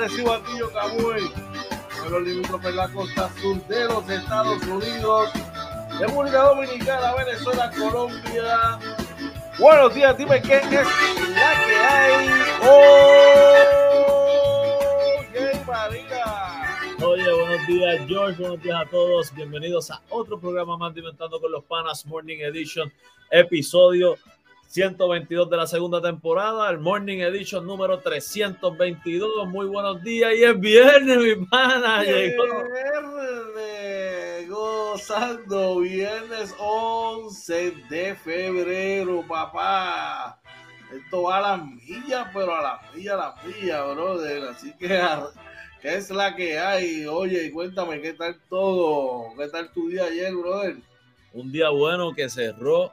Arecibo Antillo Camuy. Pueblo limítrofe la costa sur de los Estados Unidos, República Dominicana, Venezuela, Colombia. Buenos días, dime qué es la que hay. Oye, María. Oye, buenos días, George. Buenos días a todos. Bienvenidos a otro programa más Inventando con los Panas Morning Edition, episodio 122 de la segunda temporada, el Morning Edition número 322. Muy buenos días y es viernes, mi pana. Viernes, gozando, viernes 11 de febrero, papá. Esto va a las millas, pero a las millas, a las millas, brother. Así que, ¿qué es la que hay? Oye, cuéntame, ¿qué tal todo? ¿Qué tal tu día ayer, brother? Un día bueno que cerró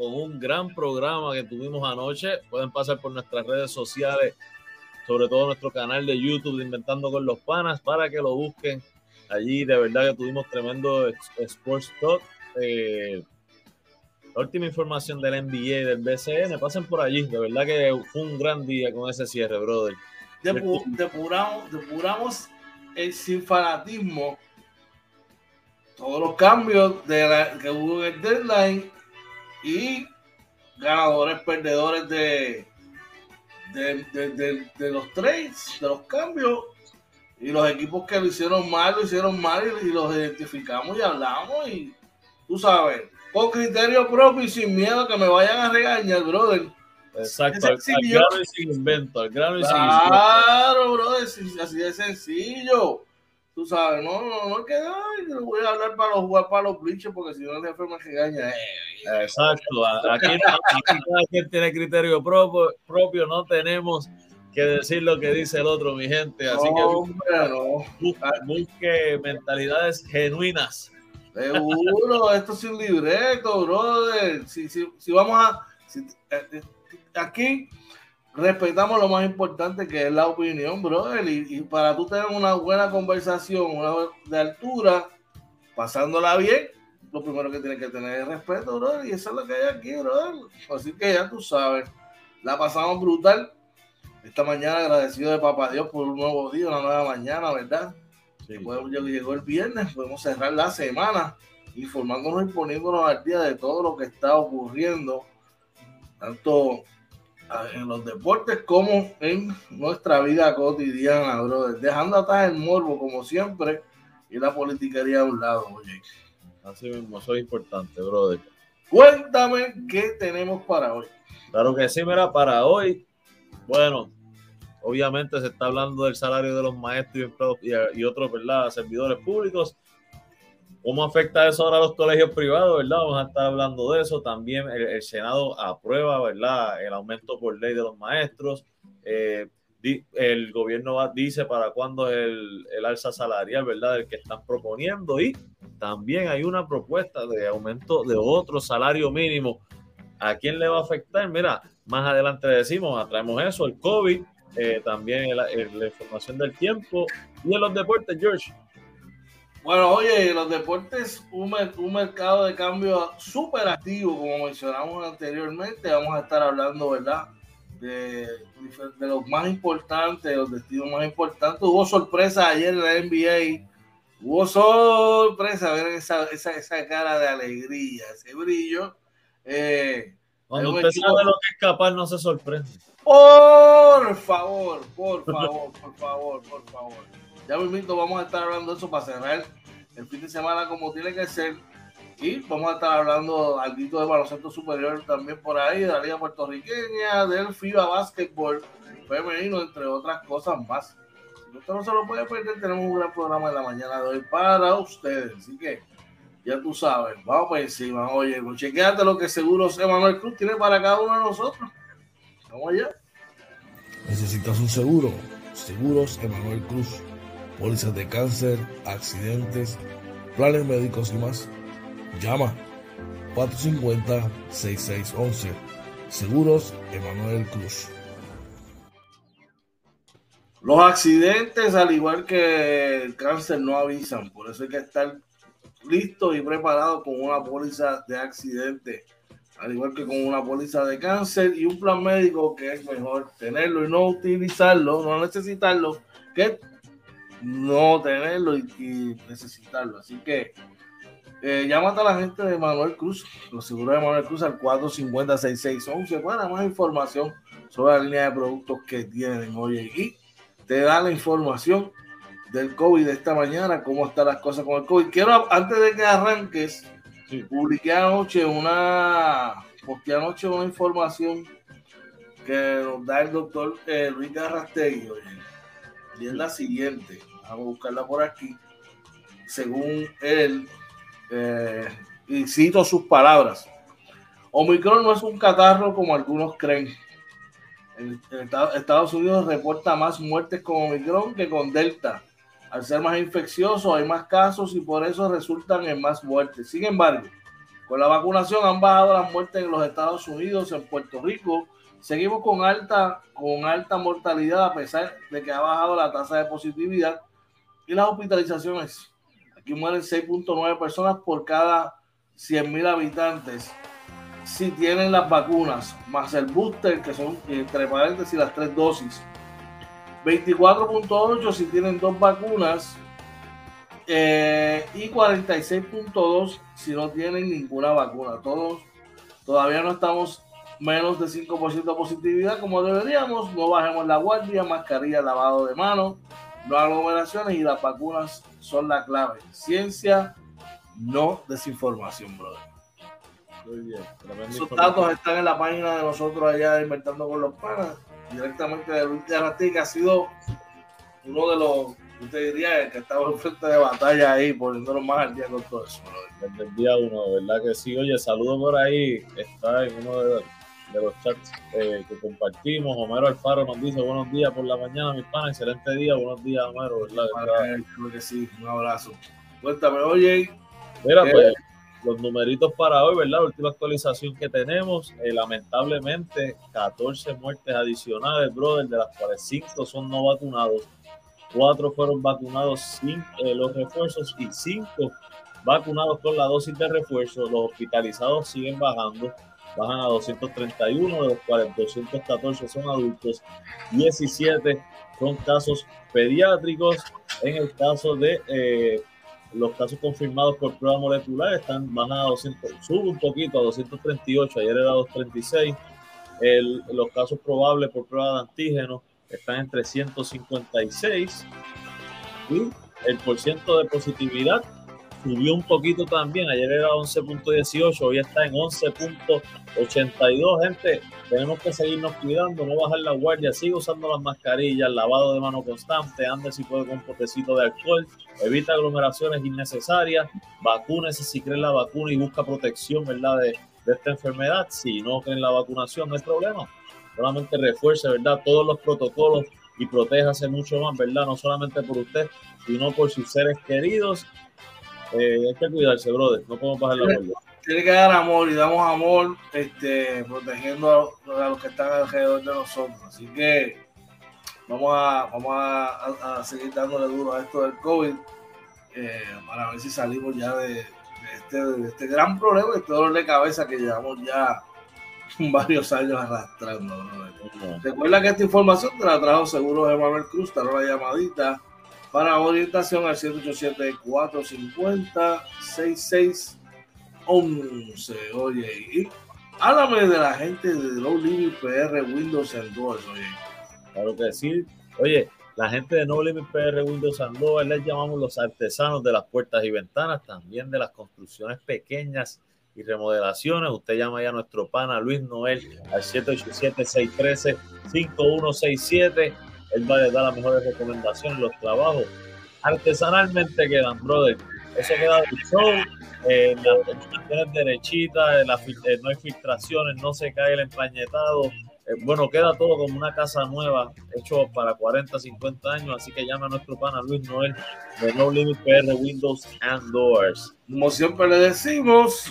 con un gran programa que tuvimos anoche. Pueden pasar por nuestras redes sociales, sobre todo nuestro canal de YouTube de Inventando con los Panas, para que lo busquen. Allí de verdad que tuvimos tremendo Sports Talk. Eh, la última información del NBA y del BCN, pasen por allí. De verdad que fue un gran día con ese cierre, brother. Depu depuramos, depuramos el sin fanatismo. Todos los cambios de la, que hubo en el deadline y ganadores, perdedores de, de, de, de, de los trades, de los cambios. Y los equipos que lo hicieron mal, lo hicieron mal y, y los identificamos y hablamos. Y tú sabes, con criterio propio y sin miedo que me vayan a regañar, brother. Exacto, al, grano y sin invento, al grano y sin Claro, brother, así de sencillo. Tú sabes, no, no, no es que ay, voy a hablar para los jugar para los bleachers porque si no el jefe me regaña. Eh, Exacto, aquí, cada quien tiene criterio propio, propio, no tenemos que decir lo que dice el otro, mi gente. Así no, que no. busque, busque mentalidades genuinas. Seguro, esto es un libreto, brother. Si, si, si vamos a. Si, eh, aquí respetamos lo más importante que es la opinión, brother. Y, y, para tú tener una buena conversación, una de altura, pasándola bien, lo primero que tienes que tener es respeto, brother. Y eso es lo que hay aquí, brother. Así que ya tú sabes, la pasamos brutal. Esta mañana agradecido de Papá Dios por un nuevo día, una nueva mañana, ¿verdad? Sí. Podemos, llegó el viernes, podemos cerrar la semana informándonos y poniéndonos al día de todo lo que está ocurriendo, tanto en los deportes como en nuestra vida cotidiana, brother. Dejando atrás el morbo, como siempre, y la politiquería a un lado, oye. Así mismo, es importante, brother. Cuéntame qué tenemos para hoy. Claro que sí, mira, para hoy, bueno, obviamente se está hablando del salario de los maestros y, y otros, ¿verdad?, servidores públicos. ¿Cómo afecta eso ahora a los colegios privados, verdad? Vamos a estar hablando de eso. También el, el Senado aprueba, ¿verdad?, el aumento por ley de los maestros. Eh, di, el gobierno va, dice para cuándo es el, el, alza salarial, ¿verdad?, el que están proponiendo. Y también hay una propuesta de aumento de otro salario mínimo. ¿A quién le va a afectar? Mira, más adelante decimos, traemos eso, el COVID, eh, también el, la información del tiempo y en los deportes, George. Bueno, oye, los deportes, un, un mercado de cambio súper activo, como mencionamos anteriormente. Vamos a estar hablando, ¿verdad? De, de los más importantes, los destinos más importantes. Hubo sorpresa ayer en la NBA Hubo sorpresa ver esa, esa, esa cara de alegría, ese brillo. Eh, Cuando usted equipo... sabe lo que es capaz, no se sorprende. Por favor, por favor, por favor, por favor. Ya mismo vamos a estar hablando de eso para cerrar el fin de semana como tiene que ser. Y vamos a estar hablando algo de baloncesto superior también por ahí, de la Liga Puertorriqueña, del FIBA Basketball femenino, entre otras cosas más. Si usted no se lo puede perder, tenemos un gran programa en la mañana de hoy para ustedes. Así que ya tú sabes, vamos por encima. Oye, pues chequeate lo que Seguros Emanuel Cruz tiene para cada uno de nosotros. Vamos allá. Necesitas un seguro. Seguros Emanuel Cruz. Pólizas de cáncer, accidentes, planes médicos y más. Llama 450-6611. Seguros Emanuel Cruz. Los accidentes, al igual que el cáncer, no avisan. Por eso hay que estar listo y preparado con una póliza de accidente, al igual que con una póliza de cáncer y un plan médico que es mejor tenerlo y no utilizarlo, no necesitarlo, que no tenerlo y, y necesitarlo. Así que eh, llámate a la gente de Manuel Cruz, los seguros de Manuel Cruz al 450-6611 para más información sobre la línea de productos que tienen. Oye, y te da la información del COVID de esta mañana, cómo están las cosas con el COVID. Quiero, antes de que arranques, sí. publiqué anoche una, porque anoche una información que nos da el doctor eh, Luis Garrastegui, y es la siguiente, vamos a buscarla por aquí, según él, eh, y cito sus palabras, Omicron no es un catarro como algunos creen. En, en Estados Unidos reporta más muertes con Omicron que con Delta. Al ser más infeccioso hay más casos y por eso resultan en más muertes. Sin embargo, con la vacunación han bajado las muertes en los Estados Unidos, en Puerto Rico. Seguimos con alta, con alta mortalidad a pesar de que ha bajado la tasa de positividad y las hospitalizaciones. Aquí mueren 6.9 personas por cada 100.000 habitantes si tienen las vacunas, más el booster, que son entre paréntesis las tres dosis. 24.8 si tienen dos vacunas eh, y 46.2 si no tienen ninguna vacuna. Todos todavía no estamos menos de 5% de positividad como deberíamos. No bajemos la guardia, mascarilla, lavado de manos, no aglomeraciones y las vacunas son la clave. Ciencia, no desinformación, brother. Muy bien. Esos datos están en la página de nosotros allá de Inventando con los Panas, directamente de Luis de Arrastegui, que ha sido uno de los, usted diría, el que estaba en frente de batalla ahí, poniéndolo más al día con todo eso. brother. Desde el día uno, ¿verdad que sí? Oye, saludo por ahí, está en uno de, de los chats eh, que compartimos. Homero Alfaro nos dice buenos días por la mañana, mis panas, excelente día, buenos días, Homero, ¿verdad? Para creo que sí, un abrazo. Cuéntame, oye. Mira, eh, pues los numeritos para hoy, ¿verdad? Última actualización que tenemos, eh, lamentablemente, 14 muertes adicionales, brother, de las cuales 5 son no vacunados, 4 fueron vacunados sin eh, los refuerzos y 5 vacunados con la dosis de refuerzo. Los hospitalizados siguen bajando, bajan a 231, de los cuales 214 son adultos, 17 son casos pediátricos. En el caso de eh, los casos confirmados por prueba molecular están bajan a 200, sube un poquito a 238, ayer era 236. El, los casos probables por prueba de antígeno están en 356 y el porciento de positividad subió un poquito también, ayer era 11.18, hoy está en 11.82, gente, tenemos que seguirnos cuidando, no bajar la guardia, sigue usando las mascarillas, lavado de mano constante, ande si puede con un potecito de alcohol, evita aglomeraciones innecesarias, vacúnese si cree en la vacuna y busca protección, ¿verdad?, de, de esta enfermedad, si no creen la vacunación, no hay problema, solamente refuerce, ¿verdad?, todos los protocolos y protéjase mucho más, ¿verdad?, no solamente por usted, sino por sus seres queridos eh, hay que cuidarse, brother. No podemos bajar la guardia. Tiene que dar amor y damos amor este, protegiendo a, a, los que están alrededor de nosotros. Así que vamos a, vamos a, a seguir dándole duro a esto del COVID eh, para ver si salimos ya de, de, este, de, este, gran problema, este dolor de cabeza que llevamos ya varios años arrastrando. Recuerda que esta información te la trajo seguro de Manuel Cruz, te la llamadita Para orientación al 787-450-6611. Oye, y háblame de la gente de Low Limit PR Windows and Doors, oye. Claro que sí. Oye, la gente de No Limit PR Windows and Doors les llamamos los artesanos de las puertas y ventanas, también de las construcciones pequeñas y remodelaciones. Usted llama ya a nuestro pana Luis Noel al 787-613-5167. Él va a dar las mejores recomendaciones, los trabajos. Artesanalmente quedan, brother. Eso queda del show. Eh, las terminaciones derechitas, eh, no hay filtraciones, no se cae el empañetado. Eh, bueno, queda todo como una casa nueva, hecho para 40, 50 años. Así que llama a nuestro pana Luis Noel de No Limit PR Windows and Doors. Como siempre le decimos,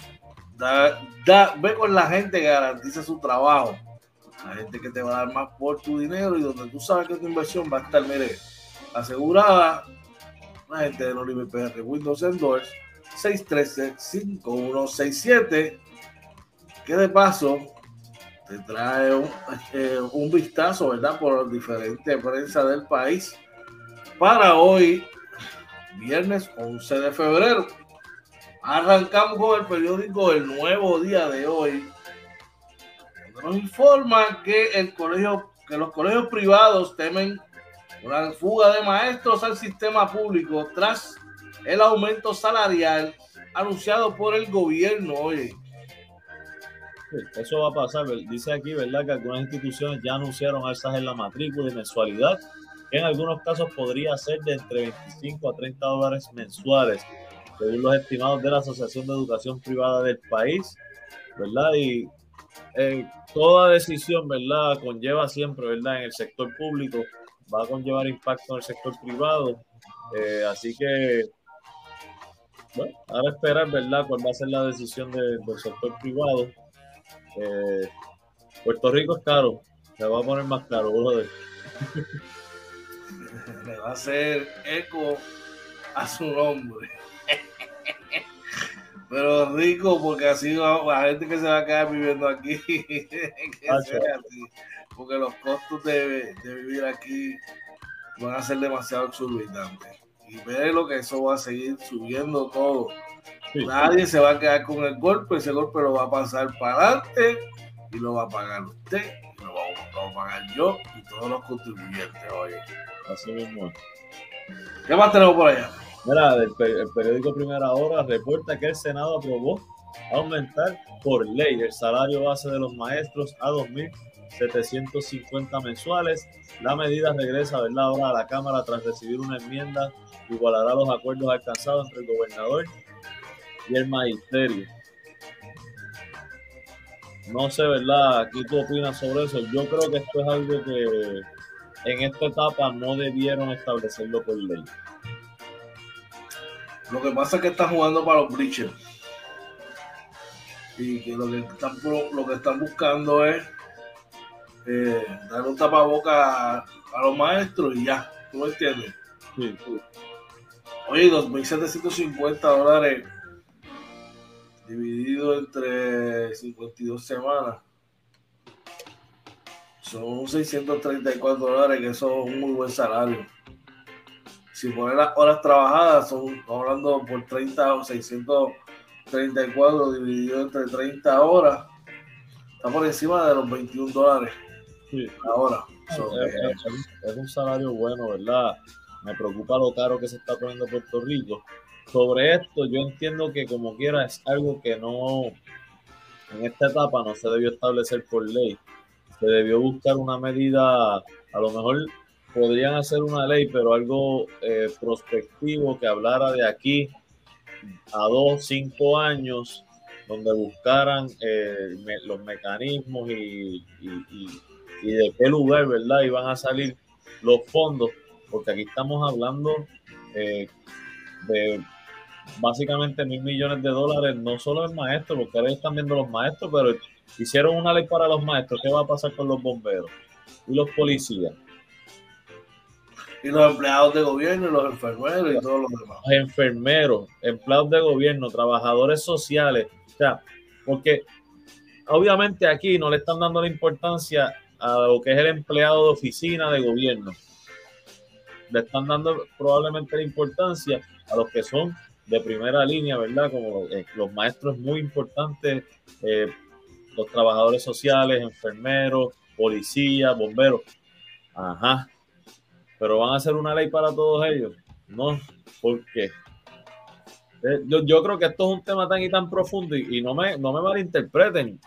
da, da, ve con la gente que garantiza su trabajo. La gente que te va a dar más por tu dinero y donde tú sabes que tu inversión va a estar, mire, asegurada. La gente de No Limit PR Windows and Doors 613-5167. Que de paso te trae un, eh, un, vistazo, ¿verdad? Por diferentes prensa del país para hoy, viernes 11 de febrero. Arrancamos con el periódico El Nuevo Día de hoy. Nos informa que el colegio, que los colegios privados temen una fuga de maestros al sistema público tras el aumento salarial anunciado por el gobierno. Oye, eso va a pasar. Dice aquí, ¿verdad?, que algunas instituciones ya anunciaron alzas en la matrícula y mensualidad, que en algunos casos podría ser de entre 25 a 30 dólares mensuales, según los estimados de la Asociación de Educación Privada del país, ¿verdad? Y toda decisión, ¿verdad?, conlleva siempre, ¿verdad?, en el sector público, va a conllevar impacto en el sector privado. Eh, así que, bueno, ahora esperar, ¿verdad?, cuál va a ser la decisión del sector privado. Eh, Puerto Rico es caro, se va a poner más caro, brother. Le va a hacer eco a su nombre. Pero rico, porque así la gente que se va a quedar viviendo aquí, porque los costos de, de, vivir aquí van a ser demasiado exorbitantes. Y ve lo que eso va a seguir subiendo todo. Nadie se va a quedar con el golpe, ese golpe lo va a pasar para adelante y lo va a pagar usted, y lo, va, a pagar yo y todos los contribuyentes. Oye, así mismo. ¿Qué más tenemos por allá? Mira, el, periódico Primera Hora reporta que el Senado aprobó aumentar por ley el salario base de los maestros a 2.750 mensuales. La medida regresa ¿verdad? ahora a la Cámara tras recibir una enmienda que igualará los acuerdos alcanzados entre el gobernador y el magisterio. No sé, ¿verdad? ¿Qué tú opinas sobre eso? Yo creo que esto es algo que en esta etapa no debieron establecerlo por ley. Lo que pasa es que están jugando para los bleachers. Y que lo que están, lo que están buscando es eh, dar un tapaboca a, los maestros y ya. ¿Tú me entiendes? Sí. Oye, 2.750 dólares dividido entre 52 semanas, son 634 dólares, que eso es un muy buen salario. Si pones las horas trabajadas, son hablando por 30 o 634 dividido entre 30 horas, está por encima de los 21 dólares sí. ahora. es, un salario bueno, ¿verdad? Me preocupa lo caro que se está poniendo Puerto Rico sobre esto, yo entiendo que como quiera es algo que no, en esta etapa no se debió establecer por ley. Se debió buscar una medida, a lo mejor podrían hacer una ley, pero algo eh, prospectivo que hablara de aquí a dos, cinco años, donde buscaran eh, los mecanismos y, y, de qué lugar, ¿verdad? Iban a salir los fondos, porque aquí estamos hablando eh, de básicamente mil millones de dólares, no solo el maestro, porque ahora están viendo los maestros, pero hicieron una ley para los maestros. ¿Qué va a pasar con los bomberos y los policías? Y los empleados de gobierno, y los enfermeros y todos los demás. Los enfermeros, empleados de gobierno, trabajadores sociales. O sea, porque obviamente aquí no le están dando la importancia a lo que es el empleado de oficina de gobierno. le están dando probablemente la importancia a los que son de primera línea, ¿verdad? Como eh, los maestros muy importantes, eh, los trabajadores sociales, enfermeros, policías, bomberos. Ajá. Pero van a hacer una ley para todos ellos. No, ¿por qué? Eh, yo, creo que esto es un tema tan y tan profundo y, no, me, no me malinterpreten.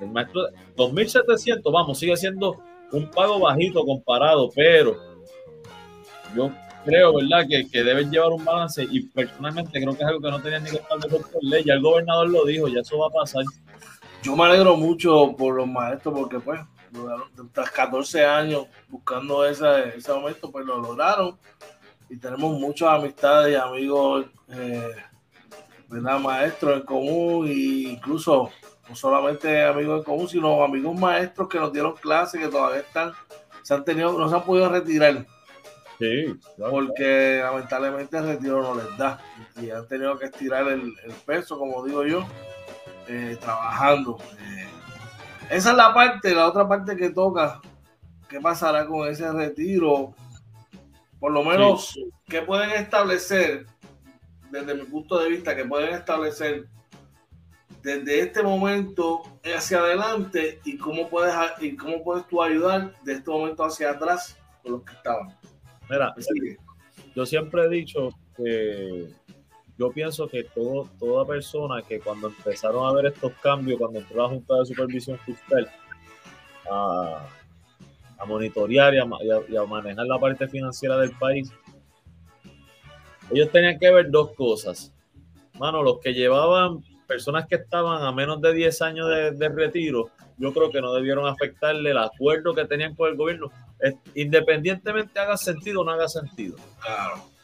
El maestro, 2.700, vamos, sigue siendo un pago bajito comparado, pero yo creo, ¿verdad?, que, que, deben llevar un balance y personalmente creo que es algo que no tenían ni que establecer por ley. Ya el gobernador lo dijo, ya eso va a pasar. Yo me alegro mucho por los maestros porque, pues, tras 14 años buscando ese, ese aumento, pues lo lograron y tenemos muchas amistades y amigos, eh, ¿verdad? Maestros en común e incluso no solamente amigos en común, sino amigos maestros que nos dieron clases que todavía están, se han tenido, no se han podido retirar. Sí, porque lamentablemente el retiro no les da y han tenido que estirar el, peso, como digo yo, eh, trabajando. Eh, esa es la parte, la otra parte que toca. ¿Qué pasará con ese retiro? Por lo menos, ¿qué pueden establecer, desde mi punto de vista, que pueden establecer desde este momento hacia adelante y cómo puedes y cómo puedes tú ayudar de este momento hacia atrás con los que estaban. Mira, yo siempre he dicho que yo pienso que todo, toda persona que cuando empezaron a ver estos cambios, cuando entró la Junta de Supervisión Fiscal a, monitorear y a, manejar la parte financiera del país, ellos tenían que ver dos cosas. Mano, los que llevaban personas que estaban a menos de 10 años de, retiro, yo creo que no debieron afectarle el acuerdo que tenían con el gobierno, independientemente haga sentido o no haga sentido. Claro.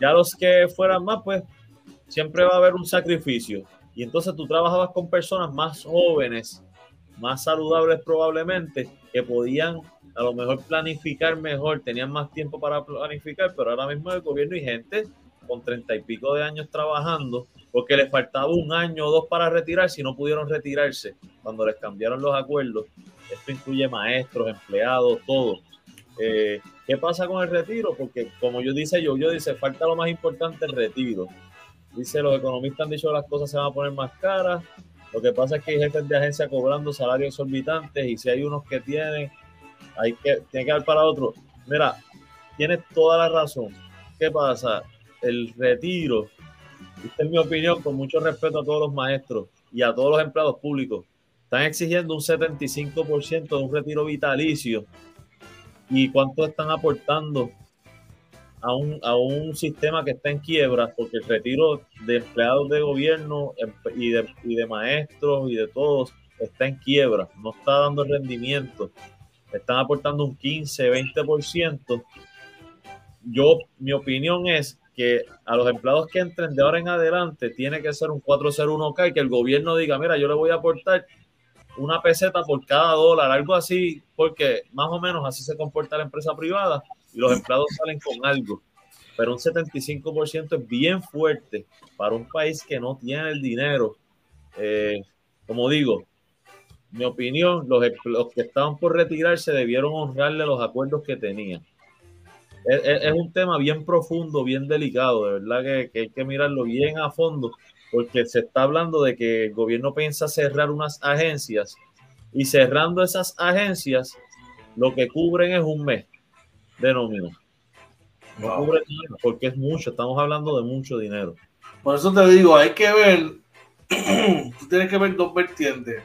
Ya los que fueran más, pues siempre va a haber un sacrificio. Y entonces tú trabajabas con personas más jóvenes, más saludables probablemente, que podían a lo mejor planificar mejor, tenían más tiempo para planificar, pero ahora mismo el gobierno y gente con treinta y pico de años trabajando, porque les faltaba un año o dos para retirar si no pudieron retirarse cuando les cambiaron los acuerdos. Esto incluye maestros, empleados, todo. Eh, ¿Qué pasa con el retiro? Porque como yo dice yo, yo dice, falta lo más importante, el retiro. Dice, los economistas han dicho que las cosas se van a poner más caras, lo que pasa es que hay jefes de agencia cobrando salarios exorbitantes y si hay unos que tienen, hay que, tiene que dar para otro. Mira, tienes toda la razón. ¿Qué pasa? El retiro, esta es mi opinión, con mucho respeto a todos los maestros y a todos los empleados públicos, están exigiendo un 75% de un retiro vitalicio. ¿Y cuánto están aportando a un, a un sistema que está en quiebra, porque el retiro de empleados de gobierno y de, y de maestros y de todos está en quiebra, no está dando rendimiento, están aportando un 15, 20%. Yo, mi opinión es que a los empleados que entren de ahora en adelante tiene que ser un 401k y que el gobierno diga, mira, yo le voy a aportar una peseta por cada dólar, algo así, porque más o menos así se comporta la empresa privada y los empleados salen con algo. Pero un 75% es bien fuerte para un país que no tiene el dinero. Eh, como digo, mi opinión, los, los, que estaban por retirarse debieron honrarle los acuerdos que tenían. Es, un tema bien profundo, bien delicado, de verdad que, que hay que mirarlo bien a fondo, porque se está hablando de que el gobierno piensa cerrar unas agencias y cerrando esas agencias, lo que cubren es un mes de nómina. No cubre nada porque es mucho, estamos hablando de mucho dinero. Por eso te digo, hay que ver, tú tienes que ver dos vertientes.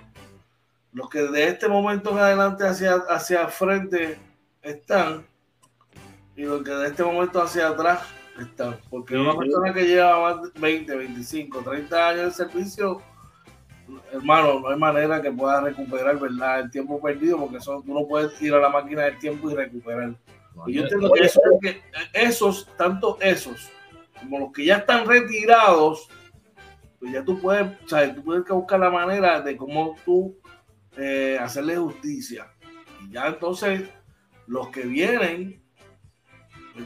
Los que de este momento en adelante hacia, hacia frente están y los que de este momento hacia atrás están. Porque una persona que lleva más de 20, 25, 30 años de servicio, hermano, no hay manera que pueda recuperar, ¿verdad? El tiempo perdido, porque eso, tú no puedes ir a la máquina del tiempo y recuperar y yo entiendo que, esos, tanto esos como los que ya están retirados, pues ya tú puedes, ¿sabes? Tú puedes buscar la manera de cómo tú eh, hacerle justicia. Y ya entonces, los que vienen,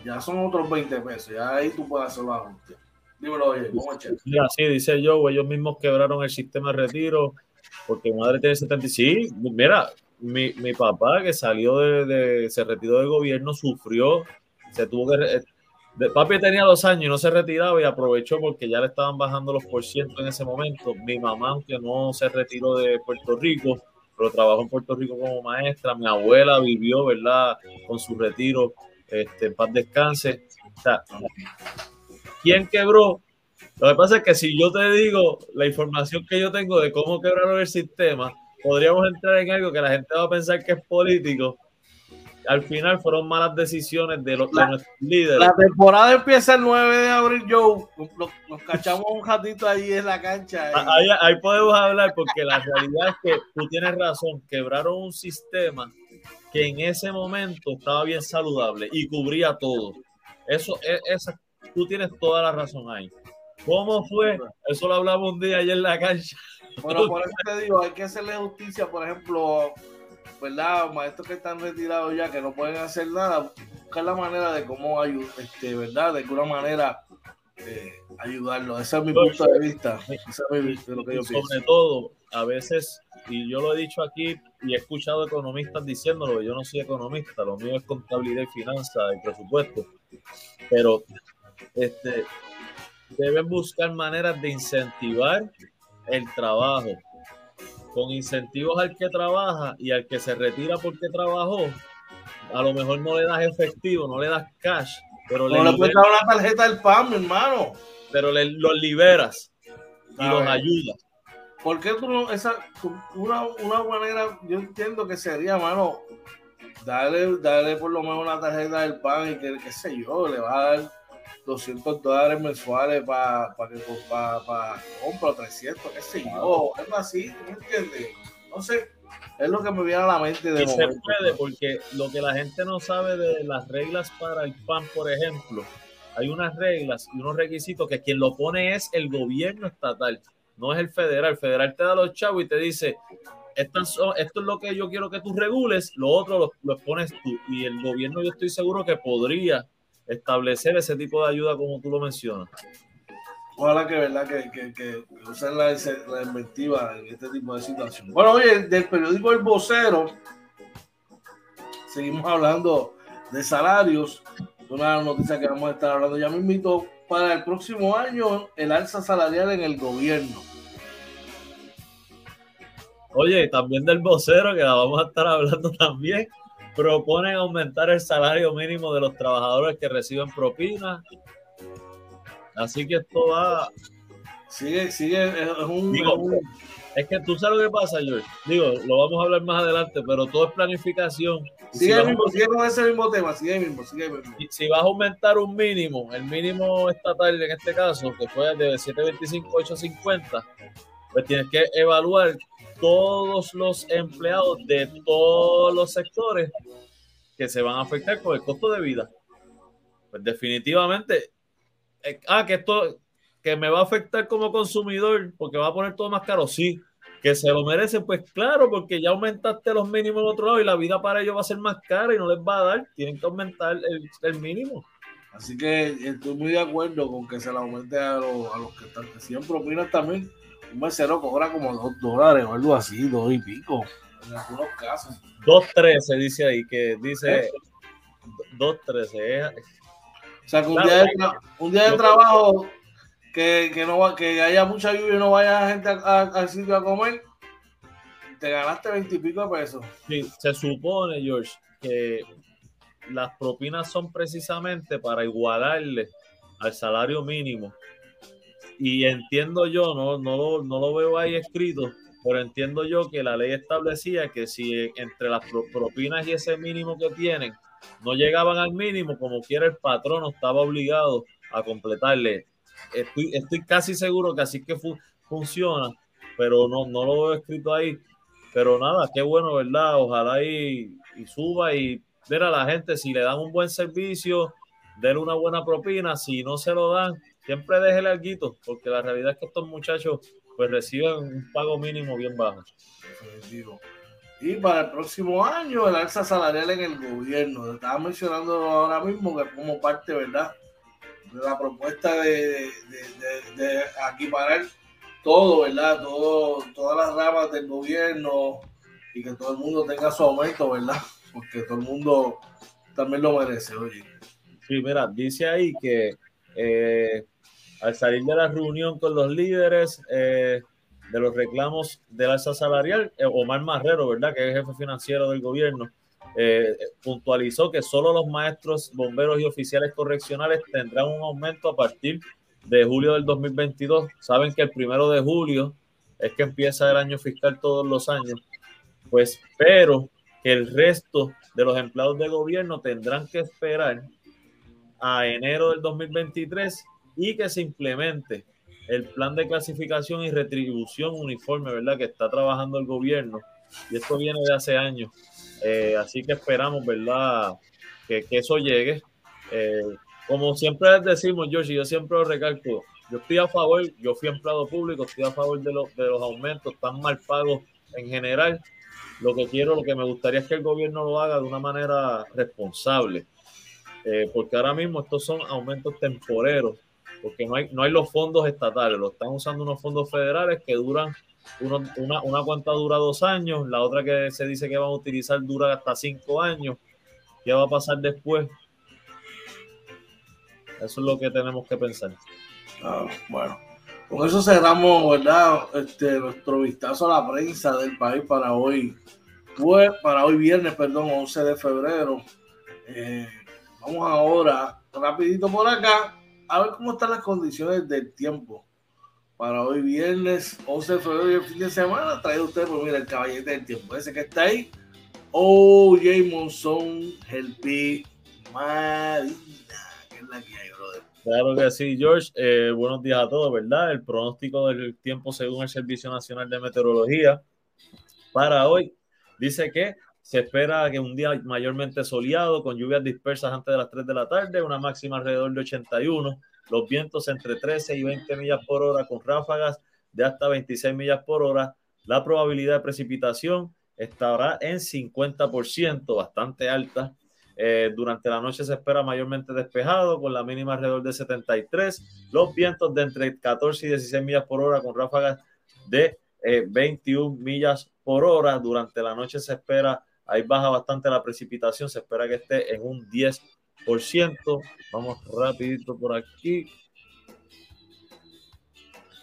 ya son otros 20 pesos. Ya ahí tú puedes hacer la justicia. Dímelo, oye, ¿cómo es Sí, dice yo, ellos mismos quebraron el sistema de retiro porque madre tiene 75. Mira, mi, mi papá que salió de, se retiró del gobierno, sufrió se tuvo que... papi tenía dos años y no se retiraba y aprovechó porque ya le estaban bajando los por ciento en ese momento. Mi mamá, aunque no se retiró de Puerto Rico, pero trabajó en Puerto Rico como maestra. Mi abuela vivió, ¿verdad? Con su retiro, este, paz descanse. O sea, ¿quién quebró? Lo que pasa es que si yo te digo la información que yo tengo de cómo quebraron el sistema, podríamos entrar en algo que la gente va a pensar que es político. Al final fueron malas decisiones de, los, nuestros líderes. La temporada empieza el 9 de abril, Joe. Nos, cachamos un ratito ahí en la cancha. Ahí, ahí podemos hablar porque la realidad es que tú tienes razón. Quebraron un sistema que en ese momento estaba bien saludable y cubría todo. Eso, e, esa, tú tienes toda la razón ahí. ¿Cómo fue? Eso lo hablamos un día ayer en la cancha. Bueno, por eso te digo, hay que hacerle justicia, por ejemplo, ¿verdad? Maestros que están retirados ya, que no pueden hacer nada, buscar la manera de cómo ayudar, este, ¿verdad? De alguna manera eh, ayudarlo. Ese es mi punto de vista. Ese es lo que yo Sobre todo, a veces, y yo lo he dicho aquí y he escuchado economistas diciéndolo, yo no soy economista, lo mío es contabilidad y finanzas y presupuesto, pero este, deben buscar maneras de incentivar el trabajo. Con incentivos al que trabaja y al que se retira porque trabajó, a lo mejor no le das efectivo, no le das cash, pero no le, puedes dar una tarjeta del PAN, mi hermano. Pero le, los liberas y los ayudas. ¿Por qué tú no, esa, una, una manera, yo entiendo que sería, mano, darle, darle por lo menos una tarjeta del PAN y que, qué sé yo, le va a dar 200 dólares mensuales para pa, pa, pa, compra 300, qué sé yo, algo así, ¿tú me entiendes? No sé, es lo que me viene a la mente de y se puede, porque lo que la gente no sabe de las reglas para el PAN, por ejemplo, hay unas reglas y unos requisitos que quien lo pone es el gobierno estatal, no es el federal. El federal te da los chavos y te dice, esto, esto es lo que yo quiero que tú regules, lo otro lo, lo pones tú. Y el gobierno yo estoy seguro que podría establecer ese tipo de ayuda como tú lo mencionas. Ojalá que verdad que, que, que usen la, la, inventiva en este tipo de situaciones. Bueno, oye, del periódico El Vocero, seguimos hablando de salarios. Una noticia que vamos a estar hablando ya mismo para el próximo año, el alza salarial en el gobierno. Oye, también del vocero, que la vamos a estar hablando también proponen aumentar el salario mínimo de los trabajadores que reciben propinas. Así que esto va. Sigue, sigue, es un. es que tú sabes lo que pasa, George. Digo, lo vamos a hablar más adelante, pero todo es planificación. Sigue, mismo, sigue con ese mismo tema, sigue mismo, sigue mismo. Si vas a aumentar un mínimo, el mínimo estatal en este caso, que fue de 725 850, pues tienes que evaluar todos los empleados de todos los sectores que se van a afectar con el costo de vida. Pues definitivamente, eh, ah, que esto, que me va a afectar como consumidor porque va a poner todo más caro, sí, que se lo merecen, pues claro, porque ya aumentaste los mínimos en otro lado y la vida para ellos va a ser más cara y no les va a dar, tienen que aumentar el, el mínimo. Así que estoy muy de acuerdo con que se le aumente a los, a los que están reciben propinas también un mesero cobra como dos dólares o algo así, dos y pico, en algunos casos. 2.13 dice ahí, que dice 2.13. ¿Eh? O sea, que un, día, de, un día de trabajo que, que, no, que haya mucha lluvia y no vaya gente al sitio a comer, te ganaste 20 y pico de pesos. Sí, se supone, George, que las propinas son precisamente para igualarle al salario mínimo y entiendo yo, no, no, lo, no lo veo ahí escrito, pero entiendo yo que la ley establecía que si entre las propinas y ese mínimo que tienen no llegaban al mínimo, como quiera el patrón estaba obligado a completarle. Estoy, estoy casi seguro que así que funciona, pero no, no lo veo escrito ahí. Pero nada, qué bueno, ¿verdad? Ojalá y, suba y ver a la gente si le dan un buen servicio, denle una buena propina, si no se lo dan, siempre deje el alguito, porque la realidad es que estos muchachos pues reciben un pago mínimo bien bajo. Y para el próximo año, el alza salarial en el gobierno. Estaba mencionando ahora mismo que como parte, ¿verdad? De la propuesta de, de, equiparar todo, ¿verdad? Todo, todas las ramas del gobierno y que todo el mundo tenga su aumento, ¿verdad? Porque todo el mundo también lo merece, oye. Sí, mira, dice ahí que eh, al salir de la reunión con los líderes eh, de los reclamos del alza salarial, eh, Omar Marrero, ¿verdad? Que es jefe financiero del gobierno, puntualizó que solo los maestros, bomberos y oficiales correccionales tendrán un aumento a partir de julio del 2022. Saben que el primero de julio es que empieza el año fiscal todos los años. Pues, pero que el resto de los empleados de gobierno tendrán que esperar a enero del 2023 y que se implemente el plan de clasificación y retribución uniforme, ¿verdad? Que está trabajando el gobierno. Y esto viene de hace años. Eh, así que esperamos, ¿verdad? Que, eso llegue. Eh, como siempre decimos, George, yo siempre lo recalco, yo estoy a favor, yo fui empleado público, estoy a favor de, los, de los aumentos tan mal pagos en general. Lo que quiero, lo que me gustaría es que el gobierno lo haga de una manera responsable. Eh, porque ahora mismo estos son aumentos temporeros, porque no hay, no hay los fondos estatales, lo están usando unos fondos federales que duran, una, una cuenta dura dos años, la otra que se dice que van a utilizar dura hasta cinco años. ¿Qué va a pasar después? Eso es lo que tenemos que pensar. Ah, bueno, con eso cerramos, ¿verdad? Este, nuestro vistazo a la prensa del país para hoy, pues, para hoy viernes, perdón, 11 de febrero. Eh, Vamos ahora, rapidito por acá, a ver cómo están las condiciones del tiempo. Para hoy viernes 11 de febrero y el fin de semana, trae usted, pues mira, el caballete del tiempo. Ese que está ahí, OJ Monzón, Helpi Marina. Claro que sí, George. Eh, buenos días a todos, ¿verdad? El pronóstico del tiempo según el Servicio Nacional de Meteorología para hoy dice que se espera que un día mayormente soleado, con lluvias dispersas antes de las 3 de la tarde, una máxima alrededor de 81, los vientos entre 13 y 20 millas por hora con ráfagas de hasta 26 millas por hora. La probabilidad de precipitación estará en 50%, bastante alta. Eh, durante la noche se espera mayormente despejado, con la mínima alrededor de 73. Los vientos de entre 14 y 16 millas por hora con ráfagas de 21 eh, millas por hora. Durante la noche se espera Ahí baja bastante la precipitación, se espera que esté en un 10%. Vamos rapidito por aquí.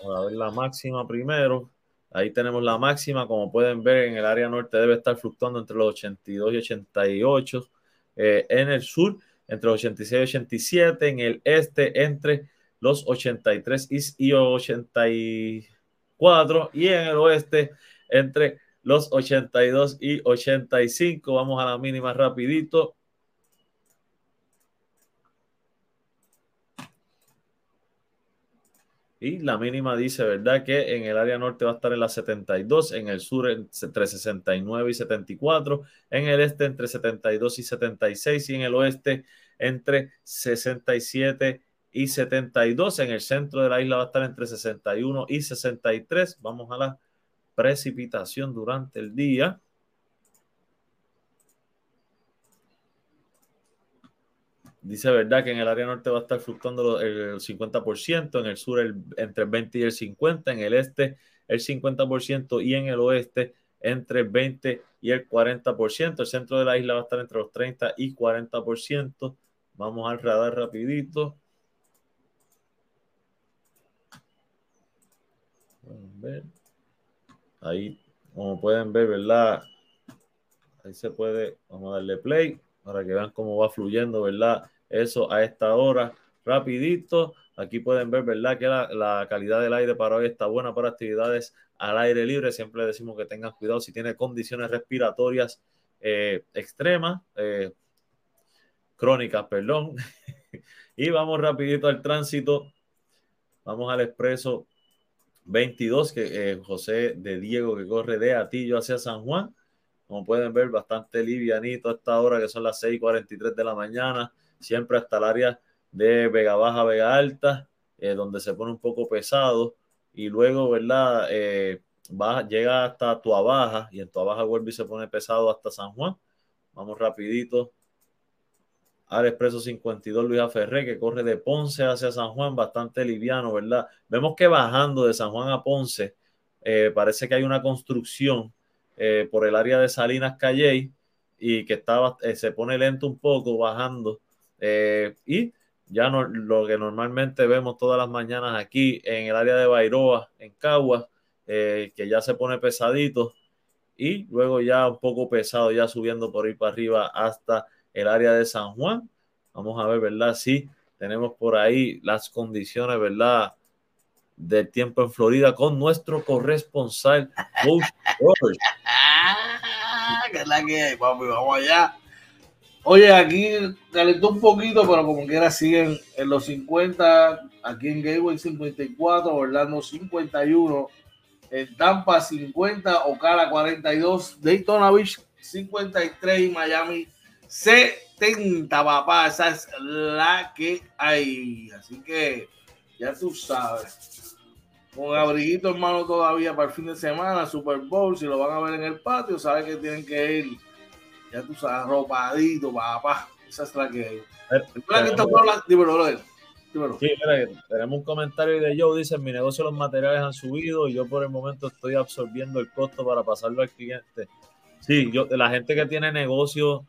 Vamos a ver la máxima primero. Ahí tenemos la máxima, como pueden ver, en el área norte debe estar fluctuando entre los 82 y 88. Eh, en el sur, entre los 86 y 87. En el este, entre los 83 y 84. Y en el oeste, entre los 82 y 85. Vamos a la mínima rapidito. Y la mínima dice, ¿verdad? Que en el área norte va a estar en la 72, en el sur entre 69 y 74, en el este entre 72 y 76 y en el oeste entre 67 y 72. En el centro de la isla va a estar entre 61 y 63. Vamos a la precipitación durante el día. Dice verdad que en el área norte va a estar fluctuando el 50%, en el sur entre el 20 y el 50%, en el este el 50% y en el oeste entre el 20 y el 40%. El centro de la isla va a estar entre los 30 y 40%. Vamos al radar rapidito. A ver. Ahí, como pueden ver, ¿verdad? Ahí se puede, vamos a darle play para que vean cómo va fluyendo, ¿verdad? Eso a esta hora, rapidito. Aquí pueden ver, ¿verdad? Que la, calidad del aire para hoy está buena para actividades al aire libre. Siempre decimos que tengan cuidado si tiene condiciones respiratorias eh, extremas, eh, crónicas, perdón. y vamos rapidito al tránsito. Vamos al expreso 22, que eh, José de Diego que corre de Atillo hacia San Juan. Como pueden ver, bastante livianito a esta hora, que son las 6:43 de la mañana, siempre hasta el área de Vega Baja, Vega Alta, eh, donde se pone un poco pesado. Y luego, ¿verdad? Eh, va, llega hasta Tuabaja y en Tuabaja vuelve y se pone pesado hasta San Juan. Vamos rapidito al Expreso 52 Luis Ferré, que corre de Ponce hacia San Juan, bastante liviano, ¿verdad? Vemos que bajando de San Juan a Ponce, eh, parece que hay una construcción eh, por el área de Salinas Calley y que estaba, eh, se pone lento un poco bajando y ya lo que normalmente vemos todas las mañanas aquí en el área de Bairoa, en Caguas, que ya se pone pesadito y luego ya un poco pesado, ya subiendo por ahí para arriba hasta el área de San Juan. Vamos a ver, ¿verdad? Sí, tenemos por ahí las condiciones, ¿verdad? Del tiempo en Florida con nuestro corresponsal, Coach que es la que hay, papi, vamos allá. Oye, aquí calentó un poquito, pero como quiera siguen en los 50, aquí en Gateway 54, Orlando 51, en Tampa 50, Ocala 42, Daytona Beach 53 y Miami 70, papá. Esa es la que hay. Así que ya tú sabes. Con abriguito hermano todavía para el fin de semana, Super Bowl, si lo van a ver en el patio, sabes que tienen que ir ya tú sabes, arropadito, papá. Esa es la que hay. Dímelo, Sí, mira, tenemos un comentario de Joe, dice, mi negocio los materiales han subido y yo por el momento estoy absorbiendo el costo para pasarlo al cliente. Sí, yo, la gente que tiene negocio,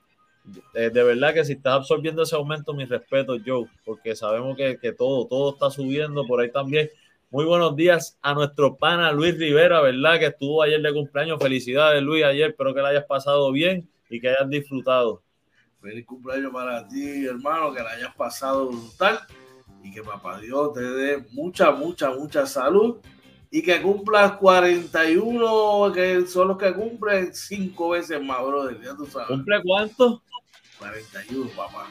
de, verdad que si estás absorbiendo ese aumento, mi respeto, Joe, porque sabemos que, que, todo, todo está subiendo por ahí también. Muy buenos días a nuestro pana Luis Rivera, ¿verdad? Que estuvo ayer de cumpleaños. Felicidades, Luis, ayer. Espero que la hayas pasado bien y que hayas disfrutado. Feliz cumpleaños para ti, hermano, que la hayas pasado brutal y que papá Dios te dé mucha, mucha, mucha salud y que cumplas 41, que son los que cumplen cinco veces más, brother. Ya tú sabes. ¿Cumple cuánto? 41, papá.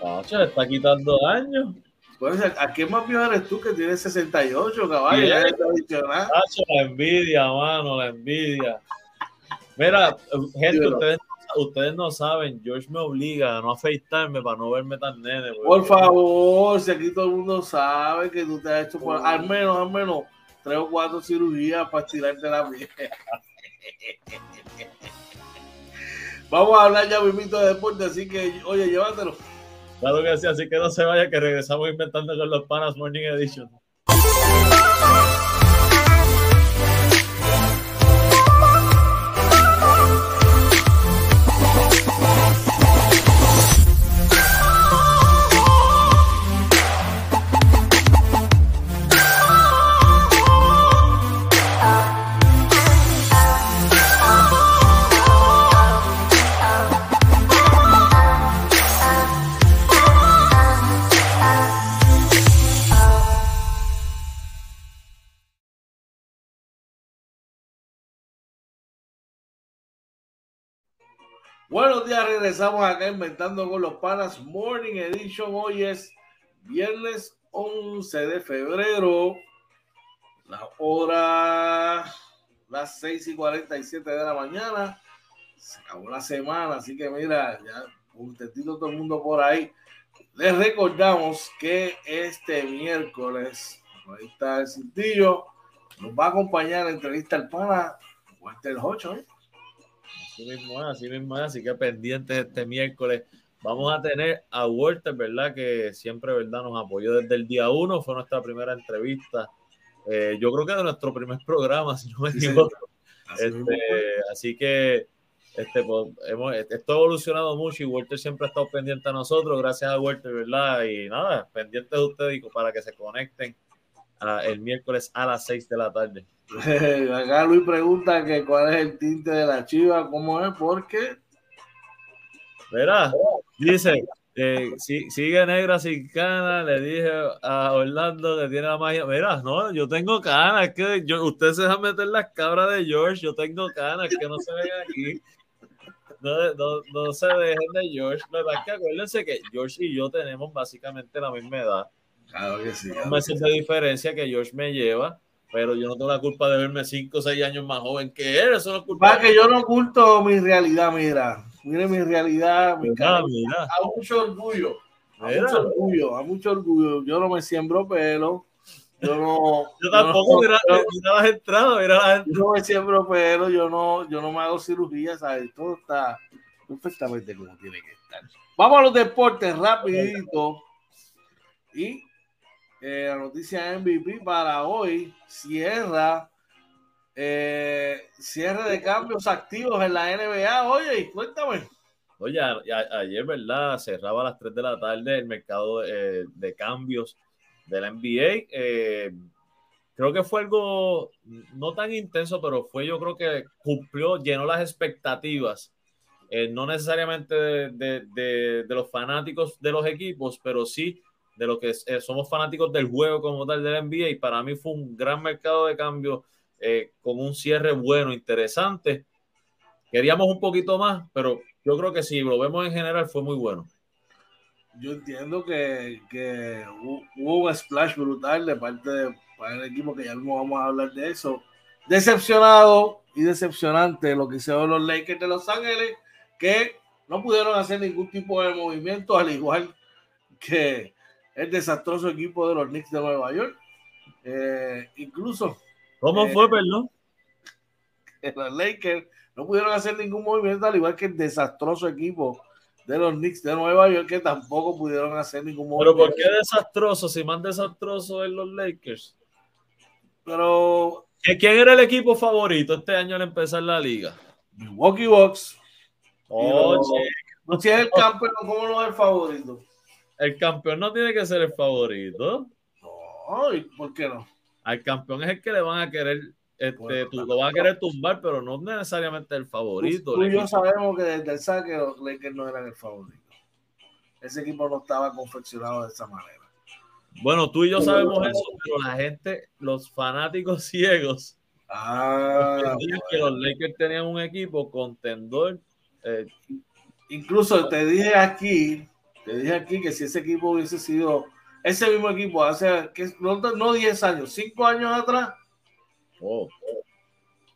Pacho, está quitando años. Pues, ¿A qué más viejo eres tú que tienes 68, caballo? Pacho, la envidia, mano, la envidia. Mira, gente, ustedes ustedes no saben, George me obliga a no afeitarme para no verme tan nene. Por favor, si aquí todo el mundo sabe que tú te has hecho al menos, al menos tres o cuatro cirugías para estirarte la piel. Vamos a hablar ya mismito de deporte, así que, oye, llévatelo. Claro que sí, así que no se vaya, que regresamos inventando con los Panas Morning Edition. Buenos días, regresamos acá inventando con los panas Morning Edition. Hoy es viernes 11 de febrero, la hora las 6 y 47 de la mañana. Se acabó la semana, así que mira, ya un tetito todo el mundo por ahí. Les recordamos que este miércoles, ahí está el cintillo, nos va a acompañar la entrevista al pana Walter 8, ¿eh? Así mismo es, así mismo es, así que pendientes este miércoles. Vamos a tener a Walter, ¿verdad? Que siempre, ¿verdad? Nos apoyó desde el día uno, fue nuestra primera entrevista. Eh, yo creo que de nuestro primer programa, si no me equivoco. Este, así, que este, pues, hemos, esto ha evolucionado mucho y Walter siempre ha estado pendiente a nosotros, gracias a Walter, ¿verdad? Y nada, pendientes de ustedes para que se conecten el miércoles a las 6 de la tarde. Acá Luis pregunta que cuál es el tinte de la chiva, cómo es, porque. Verá, dice, eh, si, sigue negra sin cana, le dije a Orlando que tiene la magia. Mira, no, yo tengo canas, es que yo, usted se deja meter las cabras de George, yo tengo canas, que no se ven aquí. No, no, no se dejen de George. La verdad es que acuérdense que George y yo tenemos básicamente la misma edad. Claro que sí. Claro meses de diferencia que George me lleva pero yo no tengo la culpa de verme 5 o 6 años más joven que él. Eso no es culpa. Para que yo no oculto mi realidad, mira. Mire mi realidad, mi cara. Mira. A mucho orgullo. A mucho orgullo, a mucho orgullo. Yo no me siembro pelo. Yo no. Yo tampoco, mira, las entradas, mira las Yo no me siembro pelo, yo no, yo no me hago cirugía, ¿sabes? Todo está perfectamente como tiene que estar. Vamos a los deportes rapidito. Y eh, la noticia MVP para hoy cierra eh, cierre de cambios activos en la NBA. Oye, cuéntame. Oye, ayer, ¿verdad? Cerraba a las 3 de la tarde el mercado eh, de, cambios de la NBA. Eh, creo que fue algo no tan intenso, pero fue yo creo que cumplió, llenó las expectativas. Eh, no necesariamente de, los fanáticos de los equipos, pero sí de lo que somos fanáticos del juego como tal de la NBA. Y para mí fue un gran mercado de cambios con un cierre bueno, interesante. Queríamos un poquito más, pero yo creo que si lo vemos en general fue muy bueno. Yo entiendo que, hubo un splash brutal de parte del equipo, que ya no vamos a hablar de eso. Decepcionado y decepcionante lo que hicieron los Lakers de Los Ángeles, que no pudieron hacer ningún tipo de movimiento, al igual que el desastroso equipo de los Knicks de Nueva York. Eh, incluso. ¿Cómo fue, eh, perdón? Los Lakers no pudieron hacer ningún movimiento, al igual que el desastroso equipo de los Knicks de Nueva York, que tampoco pudieron hacer ningún movimiento. Pero ¿por qué desastroso? Si más desastroso es los Lakers. Pero. ¿Quién era el equipo favorito este año al empezar la liga? Milwaukee Bucks. Oye. No, si es el campeón, ¿cómo no es el favorito? El campeón no tiene que ser el favorito. No, ¿y por qué no? Al campeón es el que le van a querer este, tú lo vas a querer tumbar, pero no necesariamente el favorito. Tú, y yo sabemos que desde el saque los Lakers no eran el favorito. Ese equipo no estaba confeccionado de esa manera. Bueno, tú y yo sabemos eso, pero la gente, los fanáticos ciegos, ah, que los Lakers tenían un equipo contendor. Eh, Incluso te dije aquí, te dije aquí que si ese equipo hubiese sido ese mismo equipo hace que no, no 10 años, 5 años atrás, Oh.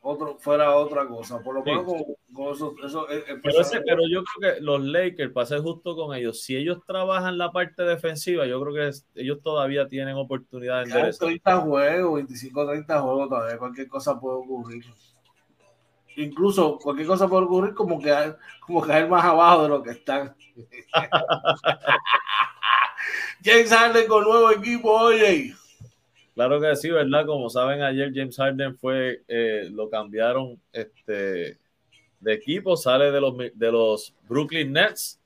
Otro, fuera otra cosa, por lo menos con, eso, pero, yo creo que los Lakers, para ser justo con ellos, si ellos trabajan la parte defensiva, yo creo que ellos todavía tienen oportunidad de 30 juegos, 25, 30 juegos, todavía cualquier cosa puede ocurrir. Incluso cualquier cosa puede ocurrir como que como caer más abajo de lo que están. James Harden con nuevo equipo, oye. Claro que sí, ¿verdad? Como saben, ayer James Harden fue, eh, lo cambiaron este, de equipo, sale de los, de los Brooklyn Nets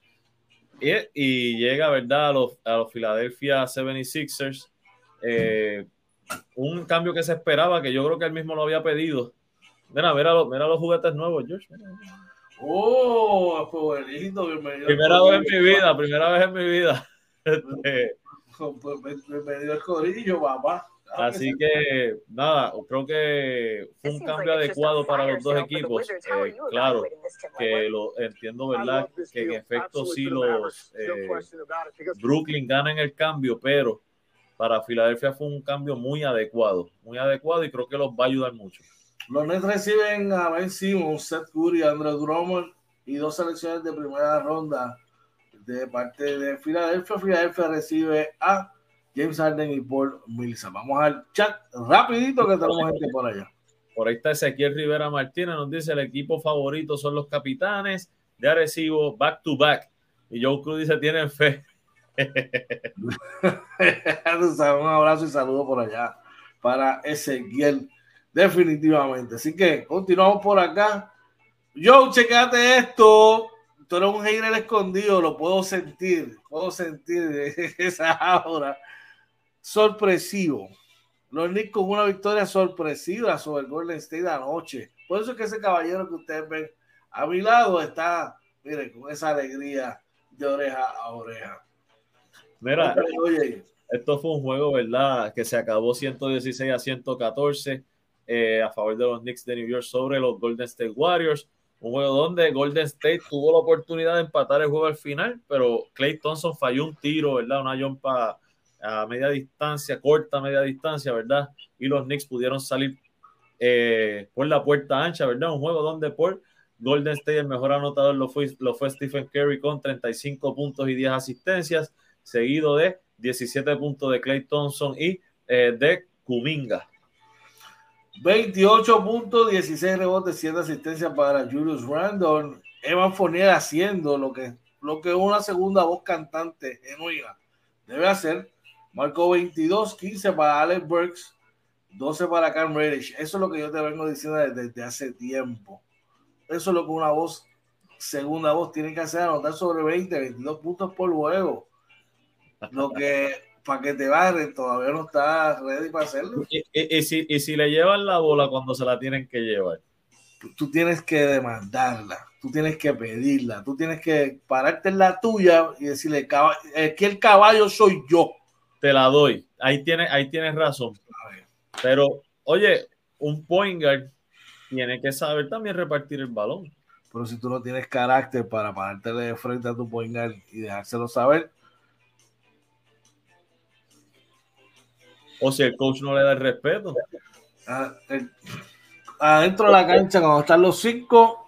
y, llega, ¿verdad? A los, a los Philadelphia 76ers. Eh, un cambio que se esperaba, que yo creo que él mismo lo había pedido. Mira, mira, los, mira los juguetes nuevos, George. Oh, lindo, Primera vez en mi vida, primera vez en mi vida. Este, bienvenido el corillo, papá. Así que nada, creo que fue un cambio adecuado para los dos equipos. Eh, claro, que lo entiendo, ¿verdad? Que en efecto sí los eh, Brooklyn ganan el cambio, pero para Filadelfia fue un cambio muy adecuado, muy adecuado y creo que los va a ayudar mucho. Los Nets reciben a Ben Simmons, Seth Curry, Andrew Drummond y dos selecciones de primera ronda de parte de Filadelfia. Filadelfia recibe a James Harden y Paul Millsap. Vamos al chat rapidito que tenemos gente por allá. Por ahí está Ezequiel Rivera Martínez, nos dice el equipo favorito son los capitanes de Arecibo, back to back. Y Joe Cruz dice, tienen fe. un abrazo y saludo por allá para Ezequiel, definitivamente. Así que continuamos por acá. Joe, checate esto. Tú eres un hater escondido, lo puedo sentir, puedo sentir esa hora sorpresivo. Los Knicks con una victoria sorpresiva sobre el Golden State anoche. Por eso es que ese caballero que ustedes ven a mi lado está, miren, con esa alegría de oreja a oreja. Mira, esto fue un juego, ¿verdad? Que se acabó 116 a 114 eh, a favor de los Knicks de New York sobre los Golden State Warriors. Un juego donde Golden State tuvo la oportunidad de empatar el juego al final, pero Clay Thompson falló un tiro, ¿verdad? Una jumpa a media distancia, corta media distancia, ¿verdad? Y los Knicks pudieron salir eh, por la puerta ancha, ¿verdad? Un juego donde por Golden State el mejor anotador lo fue, lo fue Stephen Curry con 35 puntos y 10 asistencias, seguido de 17 puntos de Clay Thompson y eh, de Kuminga. 28 puntos, 16 rebotes, 7 asistencias para Julius Randle. Evan Fournier haciendo lo que, lo que una segunda voz cantante genuina debe hacer Marcó 22, 15 para Alex Burks, 12 para Cam Reddish. Eso es lo que yo te vengo diciendo desde, hace tiempo. Eso es lo que una voz segunda voz tiene que hacer anotar sobre 20, 22 puntos por juego. Lo que para que te barren todavía no está ready para hacerlo. Y, y- y si, y si le llevan la bola cuando se la tienen que llevar. Tú, tienes que demandarla, tú tienes que pedirla, tú tienes que pararte en la tuya y decirle, "Caba- es que el caballo soy yo. Te la doy. Ahí tienes, ahí tienes razón. Pero, oye, un point guard tiene que saber también repartir el balón. Pero si tú no tienes carácter para pararte de frente a tu point guard y dejárselo saber, O si el coach no le da el respeto. ah, adentro de la cancha, cuando están los cinco,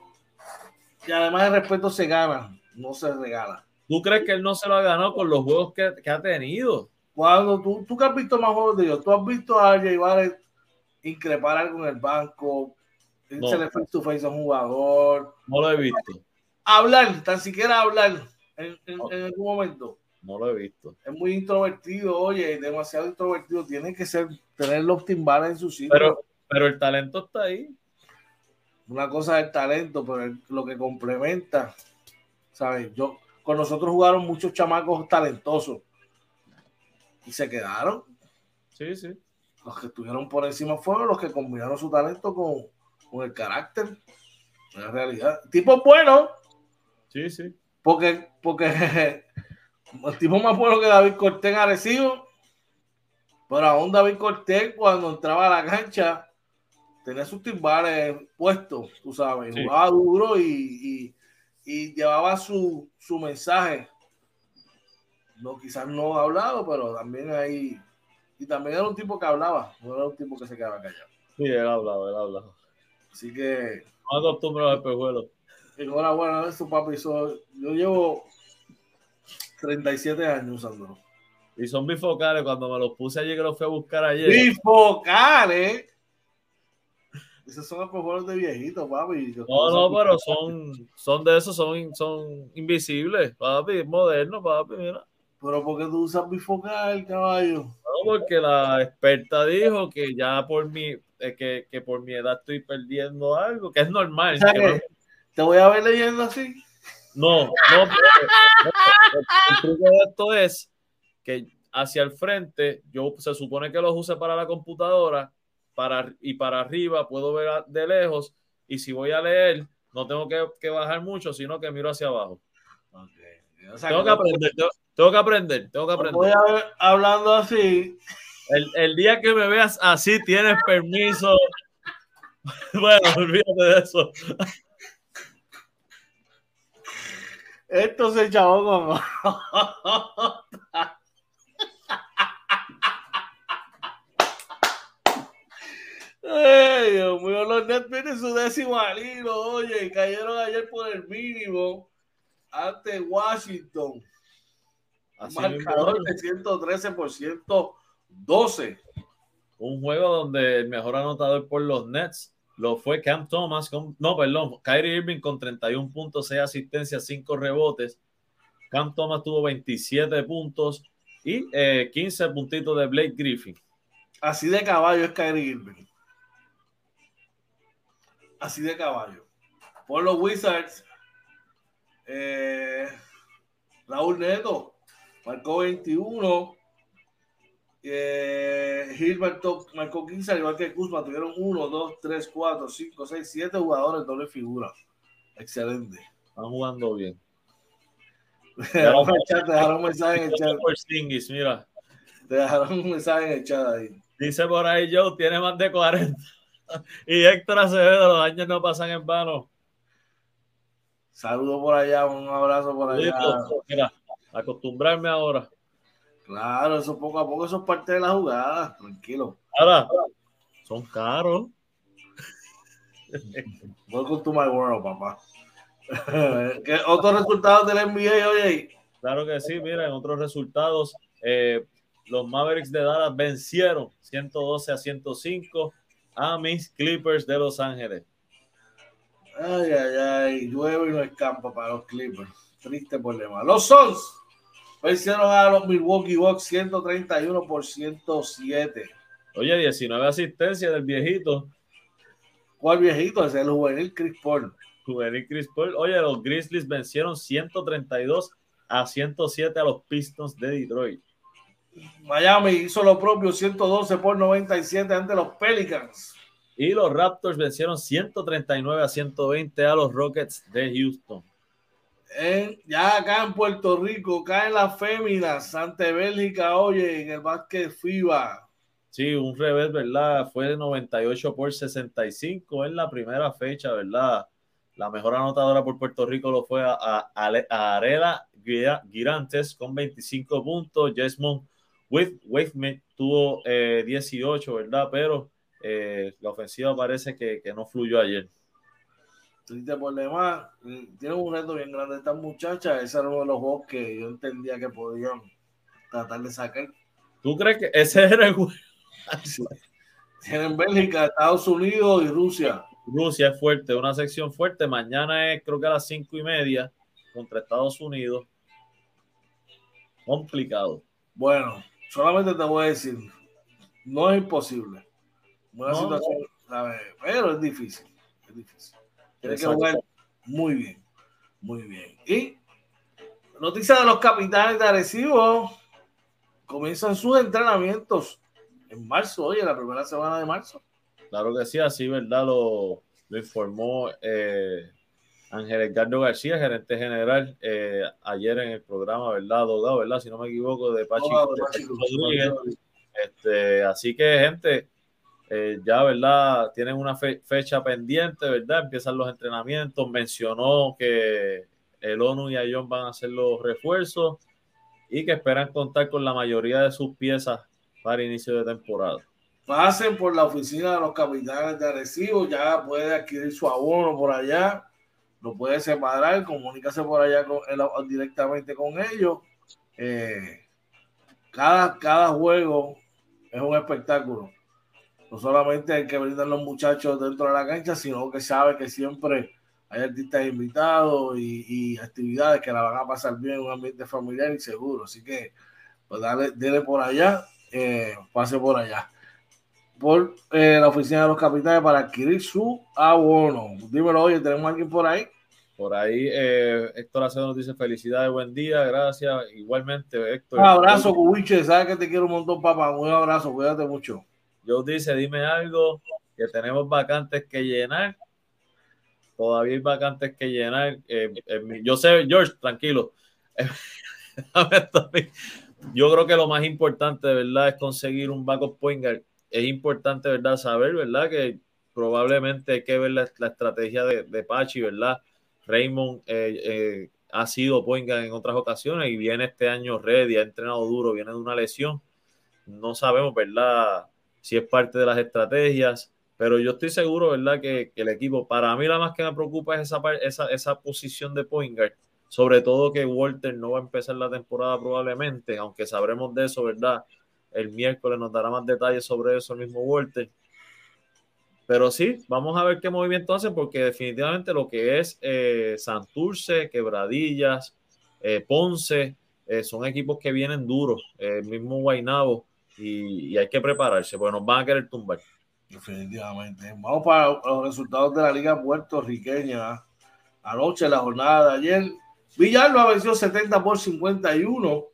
y además el respeto se gana, no se regala. ¿Tú crees que él no se lo ha ganado con los juegos que, que ha tenido? Cuando tú, tú que has visto más juegos de ellos, tú has visto a Jay Barrett increpar algo en el banco, No. se le face to face a un jugador, No lo he visto. hablar, tan siquiera hablar en, en- en algún momento. No lo he visto. Es muy introvertido, oye, demasiado introvertido. Tiene que ser, tener los timbales en su sitio. Pero, pero el talento está ahí. Una cosa es el talento, pero el- lo que complementa, ¿sabes? Yo, con nosotros jugaron muchos chamacos talentosos y se quedaron. Sí, sí. Los que estuvieron por encima fueron los que combinaron su talento con, con el carácter. La realidad. Tipo bueno, Sí, sí. porque, porque el tipo más bueno que David Cortés en Arecibo. Pero aún David Cortés, cuando entraba a la cancha, tenía sus timbales puestos, tú sabes, Sí. jugaba duro y, y- y llevaba su, su mensaje. No, quizás no hablado, pero también ahí. Y también era un tipo que hablaba, no era un tipo que se quedaba callado. Sí, él ha hablado, él ha hablado. Así que, No acostumbro a los espejuelos. enhorabuena eso, papi. So- yo llevo 37 años usándolo. Y son bifocales. Cuando me los puse ayer, que los fui a buscar ayer. Bifocales. Esos son espejuelos de viejito, papi. No, no, pero son, son de esos, son, son invisibles, papi, moderno, papi, mira. Pero ¿por qué tú usas bifocal, caballo? No, porque la experta dijo que ya por mi, eh, que, que por mi edad estoy perdiendo algo, que es normal. O sea que que no- te voy a ver leyendo así. No, no, pero- el truco de esto es que hacia el frente, yo se supone que los use para la computadora para, y para arriba puedo ver a- de lejos y si voy a leer no tengo que, que bajar mucho, sino que miro hacia abajo. O sea, Tengo que no- aprender, tengo, tengo que aprender, tengo que no voy aprender. a ver hablando así. El, el día que me veas así tienes permiso. Bueno, olvídate de eso. Esto se chavó como. Ay, Dios mío, los Nets tienen su décimo al hilo, oye, cayeron ayer por el mínimo ante Washington. Así marcador de 113 por 112. un juego donde el mejor anotador por los Nets lo fue Cam Thomas, con, no, perdón, Kyrie Irving con 31 puntos, 6 asistencias, 5 rebotes. Cam Thomas tuvo 27 puntos y eh, 15 puntitos de Blake Griffin. Así de caballo es Kyrie Irving. Así de caballo. Por los Wizards, eh, Raúl Neto marcó 21. Eh, Gilbert marcó 15, al igual que Kuzma. Tuvieron 1, 2, 3, 4, 5, 6, 7 jugadores doble figura. Excelente. Están jugando bien. Te dejaron, el chat, dejaron un mensaje en el chat. Mira. Te dejaron un mensaje en el chat ahí. Dice por ahí Joe, tiene más de 40. Y Héctor Acevedo, los años no pasan en vano. Saludos por allá, un abrazo por allá. Mira, acostumbrarme ahora. Claro, eso poco a poco, eso es parte de la jugada. Tranquilo. Ahora, son caros. Welcome to my world, papá. ¿Qué otros resultados del NBA, oye? Claro que sí, mira, en otros resultados, eh, los Mavericks de Dallas vencieron 112 a 105 a mis Clippers de Los Ángeles. Ay, ay, ay. Llueve y no escampa para los Clippers. Triste problema. Los Suns vencieron a los Milwaukee Bucks 131 por 107. Oye, 19 asistencias del viejito. ¿Cuál viejito? Es el juvenil Chris Paul. Juvenil Chris Paul. Oye, los Grizzlies vencieron 132 a 107 a los Pistons de Detroit. Miami hizo lo propio, 112 por 97 ante los Pelicans. Y los Raptors vencieron 139 a 120 a los Rockets de Houston. Ya acá en Puerto Rico caen las féminas ante Bélgica, oye, en el básquet FIBA. Sí, un revés, ¿verdad? Fue 98 por 65 en la primera fecha, ¿verdad? La mejor anotadora por Puerto Rico lo fue a, Arela Girantes con 25 puntos. Jesmond Waveman tuvo 18, eh, ¿verdad? Pero eh, la ofensiva parece que, no fluyó ayer. Triste por demás, tiene un reto bien grande esta muchacha. Ese era uno de los juegos que yo entendía que podían tratar de sacar. ¿Tú crees que ese era el juego? Tienen Bélgica, Estados Unidos y Rusia. Rusia es fuerte, una sección fuerte. Mañana es creo que a las cinco y media contra Estados Unidos. Complicado. Bueno, solamente te voy a decir, no es imposible. Una situación, pero es difícil. Es difícil. Tiene que jugar muy bien. Muy bien. Y noticia de los capitanes de Arecibo comienzan sus entrenamientos en marzo, oye, la primera semana de marzo. Claro que sí, así, ¿verdad? Lo, lo informó eh, Ángel Edgardo García, gerente general, eh, ayer en el programa, ¿verdad? Dogado, ¿verdad? Si no me equivoco, de Pachi, Rodríguez. Este, así que, gente, eh, ya, ¿verdad? Tienen una fecha pendiente, ¿verdad? Empiezan los entrenamientos. Mencionó que el ONU y Ayón van a hacer los refuerzos y que esperan contar con la mayoría de sus piezas para inicio de temporada. Pasen por la oficina de los capitanes de Arecibo, ya puede adquirir su abono por allá, lo puede separar, comunícase por allá con, directamente con ellos. Eh, cada, cada juego es un espectáculo. No solamente hay que brindar los muchachos dentro de la cancha, sino que sabe que siempre hay artistas invitados y, actividades que la van a pasar bien en un ambiente familiar y seguro. Así que, pues dale, dele por allá eh, pase por allá, por eh, la oficina de los capitales para adquirir su abono. Dímelo, oye, ¿tenemos alguien por ahí? Por ahí, eh, Héctor Acedo nos dice felicidades, buen día, gracias. Igualmente, Héctor. Un abrazo, Cubiche, sabes que te quiero un montón, papá. Un abrazo, cuídate mucho. Yo dice, dime algo, que tenemos vacantes que llenar. Todavía hay vacantes que llenar. Eh, yo sé, George, tranquilo. yo creo que lo más importante, de verdad, es conseguir un backup point. Es importante, ¿verdad? Saber, ¿verdad? Que probablemente hay que ver la, estrategia de, Pachi, ¿verdad? Raymond eh, eh, ha sido point en otras ocasiones y viene este año ready, ha entrenado duro, viene de una lesión. No sabemos, ¿verdad? Si es parte de las estrategias, pero yo estoy seguro, ¿verdad? Que, que el equipo, para mí la más que me preocupa es esa, esa, esa posición de point guard sobre todo que Walter no va a empezar la temporada probablemente, aunque sabremos de eso, ¿verdad? El miércoles nos dará más detalles sobre eso el mismo Walter. Pero sí, vamos a ver qué movimiento hace, porque definitivamente lo que es eh, Santurce, Quebradillas, eh, Ponce, eh, son equipos que vienen duros, el mismo Guainabo, y, hay que prepararse, porque nos van a querer tumbar. Definitivamente. Vamos para los resultados de la Liga Puertorriqueña. Anoche, la jornada de ayer, Villalba venció 70 por 51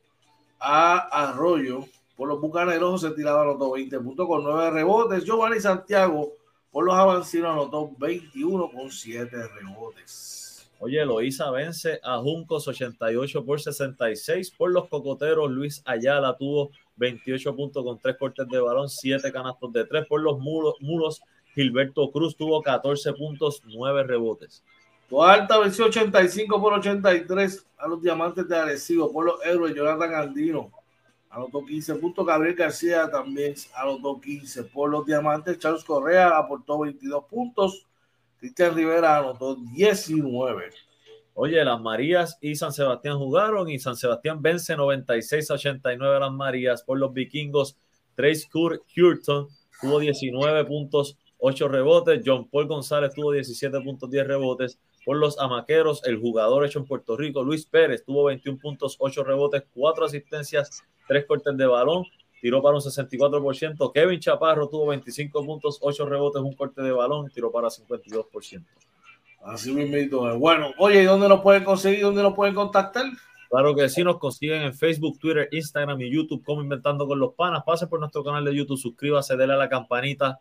a Arroyo. Por los bucaneros, José Tirado anotó 20 puntos con 9 rebotes. Giovanni Santiago por los avancinos anotó 21 con 7 rebotes. Oye, Loíza vence a Juncos 88 por 66. Por los cocoteros, Luis Ayala tuvo 28 puntos con 3 cortes de balón, 7 canastos de 3. Por los mulos, mulos Gilberto Cruz tuvo 14 puntos, 9 rebotes. Alta venció 85 por 83 a los Diamantes de Arecibo por los héroes Jonathan Andino. Anotó 15 puntos. Gabriel García también anotó 15 por los Diamantes. Charles Correa aportó 22 puntos. Cristian Rivera anotó 19. Oye, las Marías y San Sebastián jugaron y San Sebastián vence 96 a 89 a las Marías por los vikingos. Trace Hurton tuvo 19 puntos, 8 rebotes. John Paul González tuvo 17 puntos, 10 rebotes por los amaqueros, el jugador hecho en Puerto Rico, Luis Pérez, tuvo 21 puntos, 8 rebotes, 4 asistencias, 3 cortes de balón, tiró para un 64%. Kevin Chaparro tuvo 25 puntos, 8 rebotes, un corte de balón, tiró para 52%. Así mismo. Bueno, oye, ¿y dónde nos pueden conseguir? ¿Dónde nos pueden contactar? Claro que sí, nos consiguen en Facebook, Twitter, Instagram y YouTube como Inventando con los Panas. Pase por nuestro canal de YouTube, suscríbase, déle a la campanita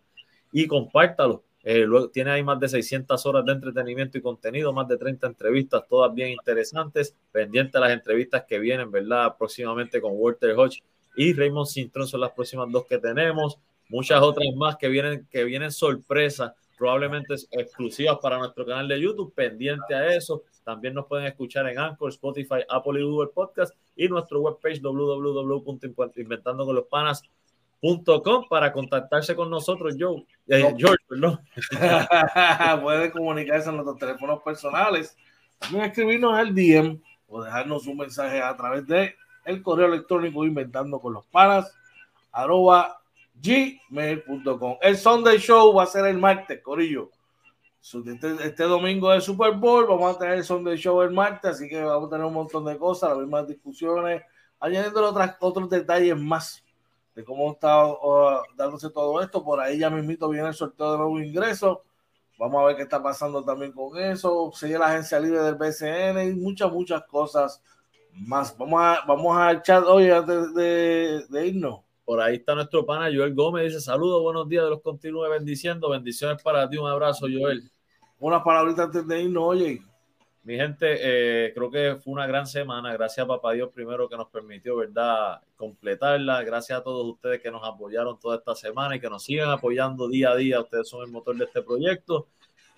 y compártalo. Eh, luego, tiene ahí más de 600 horas de entretenimiento y contenido, más de 30 entrevistas, todas bien interesantes. Pendiente a las entrevistas que vienen, ¿verdad? Próximamente con Walter Hodge y Raymond Sintron son las próximas dos que tenemos. Muchas otras más que vienen, que vienen sorpresas probablemente exclusivas para nuestro canal de YouTube. Pendiente a eso. También nos pueden escuchar en Anchor, Spotify, Apple y Google Podcast y nuestro webpage www.inventandoconlospanas.com para contactarse con nosotros, Joe. Eh, George, perdón. Pueden comunicarse en nuestros teléfonos personales. También escribirnos al DM o dejarnos un mensaje a través de el correo electrónico inventando con los panas arroba gmail.com. El Sunday Show va a ser el martes, Corillo. Este, este, domingo es Super Bowl, vamos a tener el Sunday Show el martes, así que vamos a tener un montón de cosas, las mismas discusiones, añadiendo otras, otros detalles más de cómo está dándose todo esto. Por ahí ya mismito viene el sorteo de nuevo ingreso. Vamos a ver qué está pasando también con eso. Sigue la agencia libre del BCN y muchas, muchas cosas más. Vamos a, vamos a chat hoy antes de, de irnos. Por ahí está nuestro pana Joel Gómez, dice saludos, buenos días, los continúe bendiciendo, bendiciones para ti, un abrazo Joel. Unas palabritas antes de irnos, oye. Mi gente, eh, creo que fue una gran semana, gracias a Papá Dios primero que nos permitió, ¿verdad?, completarla, gracias a todos ustedes que nos apoyaron toda esta semana y que nos siguen apoyando día a día, ustedes son el motor de este proyecto.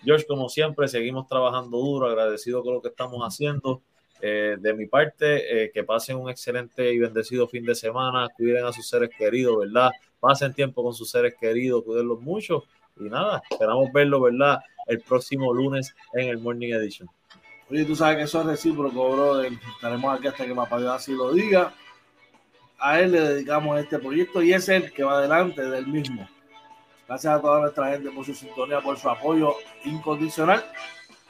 George, como siempre, seguimos trabajando duro, agradecido con lo que estamos haciendo. Eh, de mi parte, eh, que pasen un excelente y bendecido fin de semana, cuiden a sus seres queridos, ¿verdad? Pasen tiempo con sus seres queridos, cuídenlos mucho y nada, esperamos verlo, ¿verdad? El próximo lunes en el Morning Edition. Oye, tú sabes que eso es recíproco, brother. Estaremos aquí hasta que Papá Dios así lo diga. A él le dedicamos este proyecto y es él que va adelante del mismo. Gracias a toda nuestra gente por su sintonía, por su apoyo incondicional.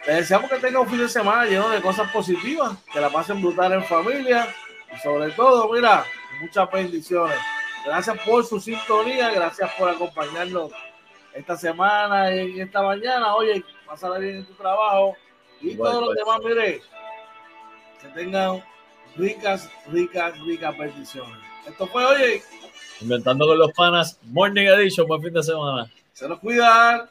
Les deseamos que tengan un fin de semana lleno de cosas positivas, que la pasen brutal en familia y sobre todo, mira, muchas bendiciones. Gracias por su sintonía, gracias por acompañarnos esta semana y esta mañana. Oye, pásala bien en tu trabajo y todos los demás, mire, que tengan ricas, ricas, ricas bendiciones. Esto fue, oye, inventando con los panas, Morning Edition, buen fin de semana. Se los cuidan.